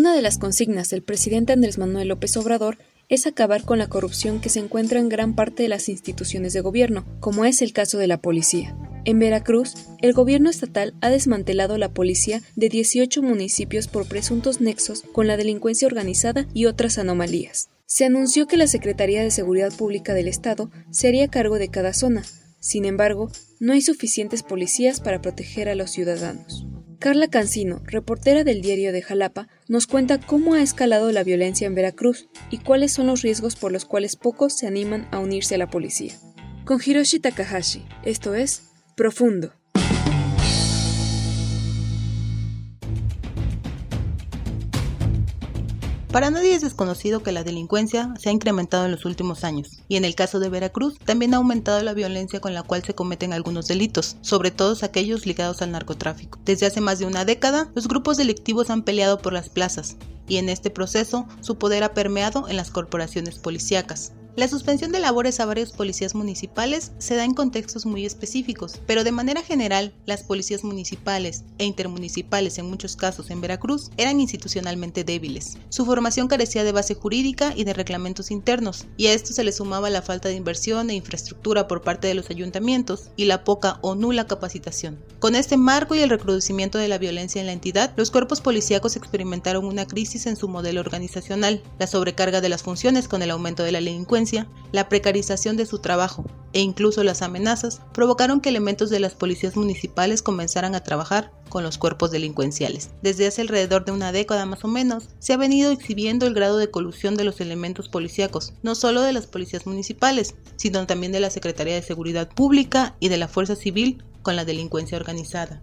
Una de las consignas del presidente Andrés Manuel López Obrador es acabar con la corrupción que se encuentra en gran parte de las instituciones de gobierno, como es el caso de la policía. En Veracruz, el gobierno estatal ha desmantelado la policía de 18 municipios por presuntos nexos con la delincuencia organizada y otras anomalías. Se anunció que la Secretaría de Seguridad Pública del Estado se haría cargo de cada zona. Sin embargo, no hay suficientes policías para proteger a los ciudadanos. Carla Cancino, reportera del diario de Jalapa, nos cuenta cómo ha escalado la violencia en Veracruz y cuáles son los riesgos por los cuales pocos se animan a unirse a la policía. Con Hiroshi Takahashi, esto es Profundo. Para nadie es desconocido que la delincuencia se ha incrementado en los últimos años, y en el caso de Veracruz también ha aumentado la violencia con la cual se cometen algunos delitos, sobre todo aquellos ligados al narcotráfico. Desde hace más de una década, los grupos delictivos han peleado por las plazas, y en este proceso su poder ha permeado en las corporaciones policíacas. La suspensión de labores a varios policías municipales se da en contextos muy específicos, pero de manera general, las policías municipales e intermunicipales en muchos casos en Veracruz eran institucionalmente débiles. Su formación carecía de base jurídica y de reglamentos internos, y a esto se le sumaba la falta de inversión e infraestructura por parte de los ayuntamientos y la poca o nula capacitación. Con este marco y el recrudecimiento de la violencia en la entidad, los cuerpos policíacos experimentaron una crisis en su modelo organizacional, la sobrecarga de las funciones con el aumento de la delincuencia la precarización de su trabajo e incluso las amenazas provocaron que elementos de las policías municipales comenzaran a trabajar con los cuerpos delincuenciales. Desde hace alrededor de una década más o menos, se ha venido exhibiendo el grado de colusión de los elementos policíacos, no solo de las policías municipales, sino también de la Secretaría de Seguridad Pública y de la Fuerza Civil con la delincuencia organizada.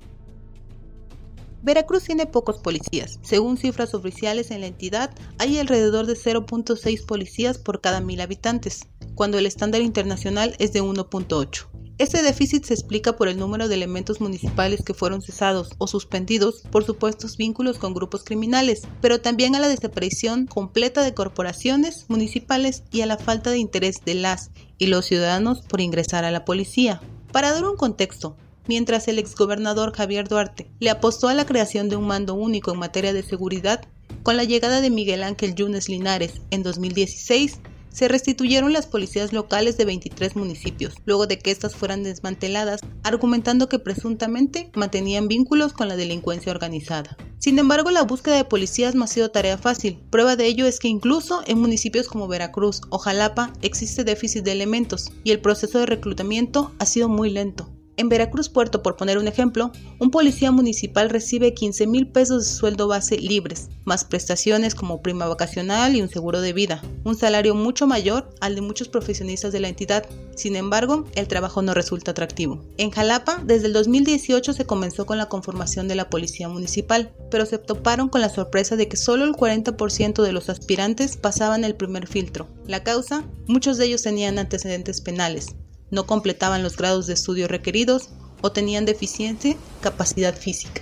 Veracruz tiene pocos policías. Según cifras oficiales en la entidad, hay alrededor de 0.6 policías por cada mil habitantes, cuando el estándar internacional es de 1.8. Este déficit se explica por el número de elementos municipales que fueron cesados o suspendidos por supuestos vínculos con grupos criminales, pero también a la desaparición completa de corporaciones municipales y a la falta de interés de las y los ciudadanos por ingresar a la policía. Para dar un contexto, mientras el exgobernador Javier Duarte le apostó a la creación de un mando único en materia de seguridad, con la llegada de Miguel Ángel Yunes Linares en 2016, se restituyeron las policías locales de 23 municipios, luego de que éstas fueran desmanteladas, argumentando que presuntamente mantenían vínculos con la delincuencia organizada. Sin embargo, la búsqueda de policías no ha sido tarea fácil. Prueba de ello es que incluso en municipios como Veracruz o Jalapa existe déficit de elementos y el proceso de reclutamiento ha sido muy lento. En Veracruz Puerto, por poner un ejemplo, un policía municipal recibe 15 mil pesos de sueldo base libres, más prestaciones como prima vacacional y un seguro de vida, un salario mucho mayor al de muchos profesionistas de la entidad. Sin embargo, el trabajo no resulta atractivo. En Jalapa, desde el 2018 se comenzó con la conformación de la policía municipal, pero se toparon con la sorpresa de que solo el 40% de los aspirantes pasaban el primer filtro. La causa, muchos de ellos tenían antecedentes penales, no completaban los grados de estudio requeridos o tenían deficiente capacidad física.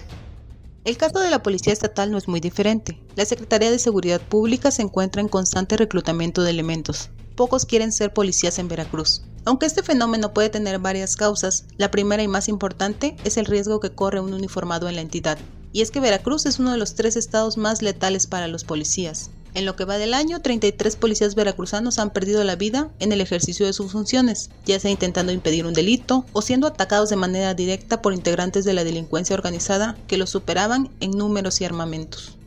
El caso de la Policía Estatal no es muy diferente. La Secretaría de Seguridad Pública se encuentra en constante reclutamiento de elementos. Pocos quieren ser policías en Veracruz. Aunque este fenómeno puede tener varias causas, la primera y más importante es el riesgo que corre un uniformado en la entidad. Y es que Veracruz es uno de los tres estados más letales para los policías. En lo que va del año, 33 policías veracruzanos han perdido la vida en el ejercicio de sus funciones, ya sea intentando impedir un delito o siendo atacados de manera directa por integrantes de la delincuencia organizada que los superaban en números y armamentos.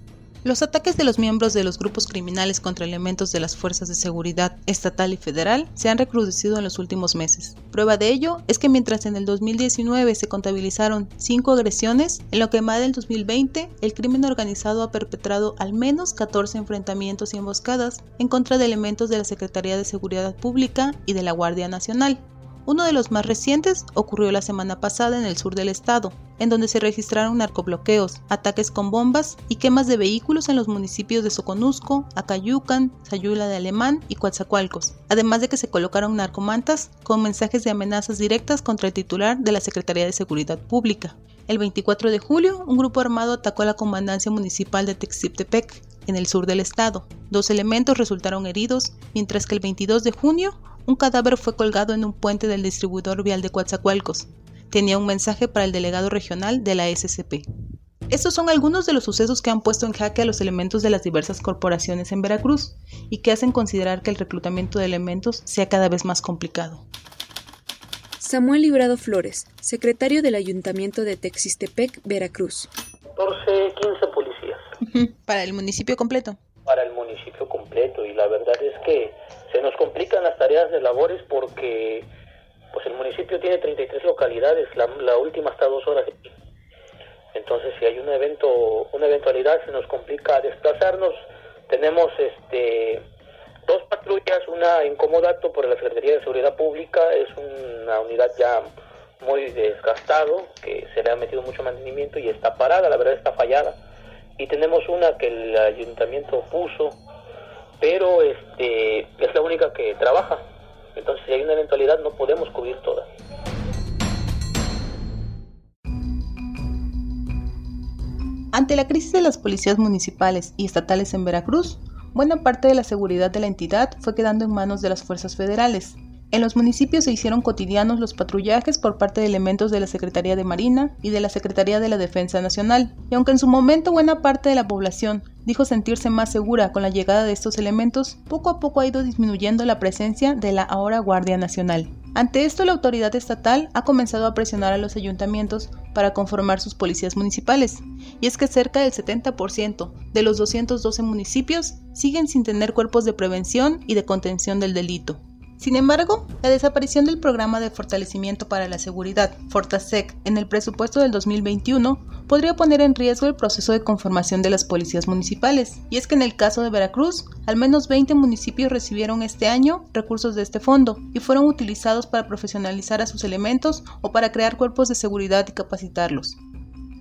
Los ataques de los miembros de los grupos criminales contra elementos de las fuerzas de seguridad estatal y federal se han recrudecido en los últimos meses. Prueba de ello es que mientras en el 2019 se contabilizaron cinco agresiones, en lo que va del 2020 el crimen organizado ha perpetrado al menos 14 enfrentamientos y emboscadas en contra de elementos de la Secretaría de Seguridad Pública y de la Guardia Nacional. Uno de los más recientes ocurrió la semana pasada en el sur del estado, en donde se registraron narcobloqueos, ataques con bombas y quemas de vehículos en los municipios de Soconusco, Acayucan, Sayula de Alemán y Coatzacoalcos, además de que se colocaron narcomantas con mensajes de amenazas directas contra el titular de la Secretaría de Seguridad Pública. El 24 de julio, un grupo armado atacó a la comandancia municipal de Texiptepec, en el sur del estado. Dos elementos resultaron heridos, mientras que el 22 de junio, un cadáver fue colgado en un puente del distribuidor vial de Coatzacoalcos. Tenía un mensaje para el delegado regional de la SCP. Estos son algunos de los sucesos que han puesto en jaque a los elementos de las diversas corporaciones en Veracruz y que hacen considerar que el reclutamiento de elementos sea cada vez más complicado. Samuel Librado Flores, secretario del Ayuntamiento de Texistepec, Veracruz. 14, 15 policías. Para el municipio completo. Para el municipio completo y la verdad es que se nos complican las tareas de labores porque pues el municipio tiene 33 localidades, la, la última está dos horas. Entonces si hay un evento, una eventualidad se nos complica desplazarnos. Tenemos este dos patrullas, una en Comodato por la Secretaría de Seguridad Pública, es una unidad ya muy desgastado, que se le ha metido mucho mantenimiento y está parada, la verdad está fallada. Y tenemos una que el ayuntamiento puso pero este es la única que trabaja. Entonces, si hay una eventualidad, no podemos cubrir todas. Ante la crisis de las policías municipales y estatales en Veracruz, buena parte de la seguridad de la entidad fue quedando en manos de las fuerzas federales, en los municipios se hicieron cotidianos los patrullajes por parte de elementos de la Secretaría de Marina y de la Secretaría de la Defensa Nacional, y aunque en su momento buena parte de la población dijo sentirse más segura con la llegada de estos elementos, poco a poco ha ido disminuyendo la presencia de la ahora Guardia Nacional. Ante esto, la autoridad estatal ha comenzado a presionar a los ayuntamientos para conformar sus policías municipales, y es que cerca del 70% de los 212 municipios siguen sin tener cuerpos de prevención y de contención del delito. Sin embargo, la desaparición del programa de fortalecimiento para la seguridad, Fortasec, en el presupuesto del 2021 podría poner en riesgo el proceso de conformación de las policías municipales. Y es que en el caso de Veracruz, al menos 20 municipios recibieron este año recursos de este fondo y fueron utilizados para profesionalizar a sus elementos o para crear cuerpos de seguridad y capacitarlos.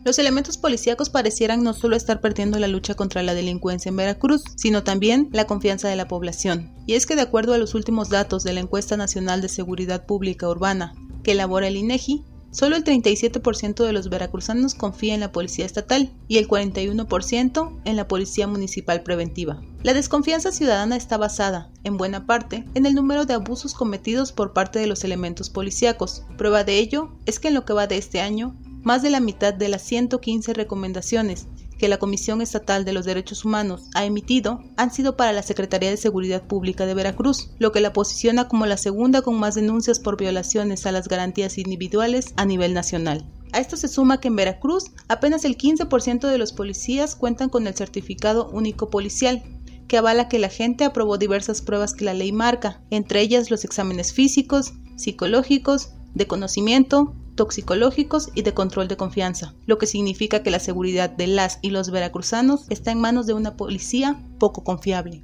Los elementos policíacos parecieran no solo estar perdiendo la lucha contra la delincuencia en Veracruz, sino también la confianza de la población. Y es que de acuerdo a los últimos datos de la Encuesta Nacional de Seguridad Pública Urbana que elabora el INEGI, Solo el 37% de los veracruzanos confía en la policía estatal y el 41% en la policía municipal preventiva. La desconfianza ciudadana está basada, en buena parte, en el número de abusos cometidos por parte de los elementos policíacos. Prueba de ello es que en lo que va de este año, más de la mitad de las 115 recomendaciones que la Comisión Estatal de los Derechos Humanos ha emitido han sido para la Secretaría de Seguridad Pública de Veracruz, lo que la posiciona como la segunda con más denuncias por violaciones a las garantías individuales a nivel nacional. A esto se suma que en Veracruz apenas el 15% de los policías cuentan con el certificado único policial, que avala que la gente aprobó diversas pruebas que la ley marca, entre ellas los exámenes físicos, psicológicos, de conocimiento, toxicológicos y de control de confianza, lo que significa que la seguridad de las y los veracruzanos está en manos de una policía poco confiable.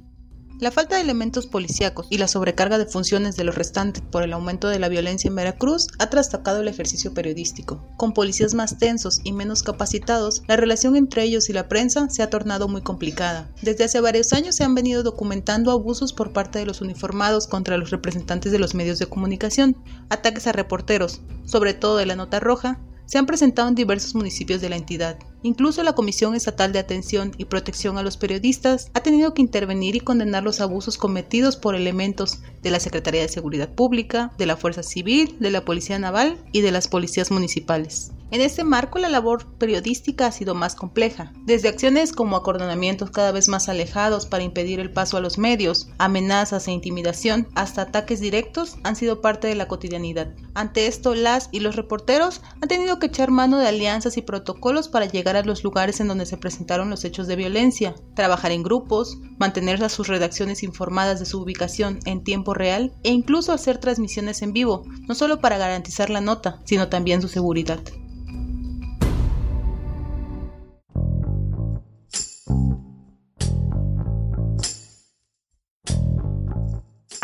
La falta de elementos policíacos y la sobrecarga de funciones de los restantes por el aumento de la violencia en Veracruz ha trastocado el ejercicio periodístico. Con policías más tensos y menos capacitados, la relación entre ellos y la prensa se ha tornado muy complicada. Desde hace varios años se han venido documentando abusos por parte de los uniformados contra los representantes de los medios de comunicación, ataques a reporteros, sobre todo de la nota roja, se han presentado en diversos municipios de la entidad. Incluso la Comisión Estatal de Atención y Protección a los Periodistas ha tenido que intervenir y condenar los abusos cometidos por elementos de la Secretaría de Seguridad Pública, de la Fuerza Civil, de la Policía Naval y de las policías municipales. En este marco, la labor periodística ha sido más compleja, desde acciones como acordonamientos cada vez más alejados para impedir el paso a los medios, amenazas e intimidación, hasta ataques directos han sido parte de la cotidianidad. Ante esto, las y los reporteros han tenido que echar mano de alianzas y protocolos para llegar los lugares en donde se presentaron los hechos de violencia, trabajar en grupos, mantener a sus redacciones informadas de su ubicación en tiempo real e incluso hacer transmisiones en vivo, no solo para garantizar la nota, sino también su seguridad.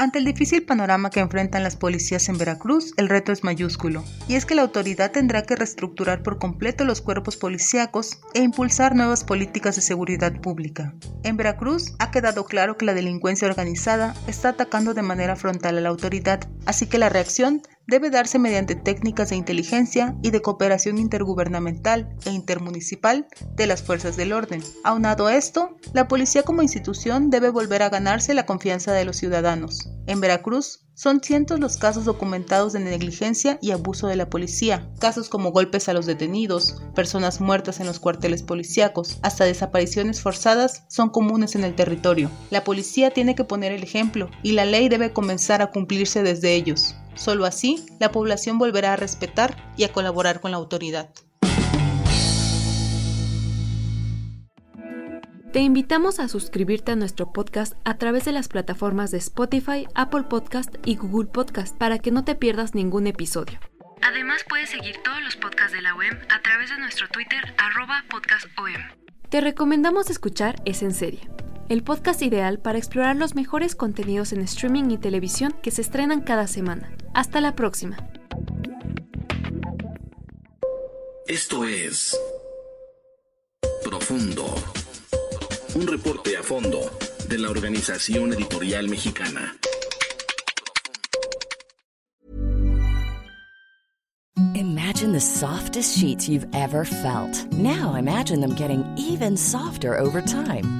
Ante el difícil panorama que enfrentan las policías en Veracruz, el reto es mayúsculo, y es que la autoridad tendrá que reestructurar por completo los cuerpos policíacos e impulsar nuevas políticas de seguridad pública. En Veracruz ha quedado claro que la delincuencia organizada está atacando de manera frontal a la autoridad, así que la reacción debe darse mediante técnicas de inteligencia y de cooperación intergubernamental e intermunicipal de las fuerzas del orden. Aunado a esto, la policía como institución debe volver a ganarse la confianza de los ciudadanos. En Veracruz, son cientos los casos documentados de negligencia y abuso de la policía, casos como golpes a los detenidos, personas muertas en los cuarteles policíacos, hasta desapariciones forzadas son comunes en el territorio. La policía tiene que poner el ejemplo y la ley debe comenzar a cumplirse desde ellos. Solo así, la población volverá a respetar y a colaborar con la autoridad. Te invitamos a suscribirte a nuestro podcast a través de las plataformas de Spotify, Apple Podcast y Google Podcast para que no te pierdas ningún episodio. Además puedes seguir todos los podcasts de la OEM a través de nuestro Twitter arroba podcastom. Te recomendamos escuchar Es en Serie, el podcast ideal para explorar los mejores contenidos en streaming y televisión que se estrenan cada semana. Hasta la próxima. Esto es Profundo un reporte a fondo de la Organización Editorial Mexicana. Imagine the softest sheets you've ever felt. Now imagine them getting even softer over time.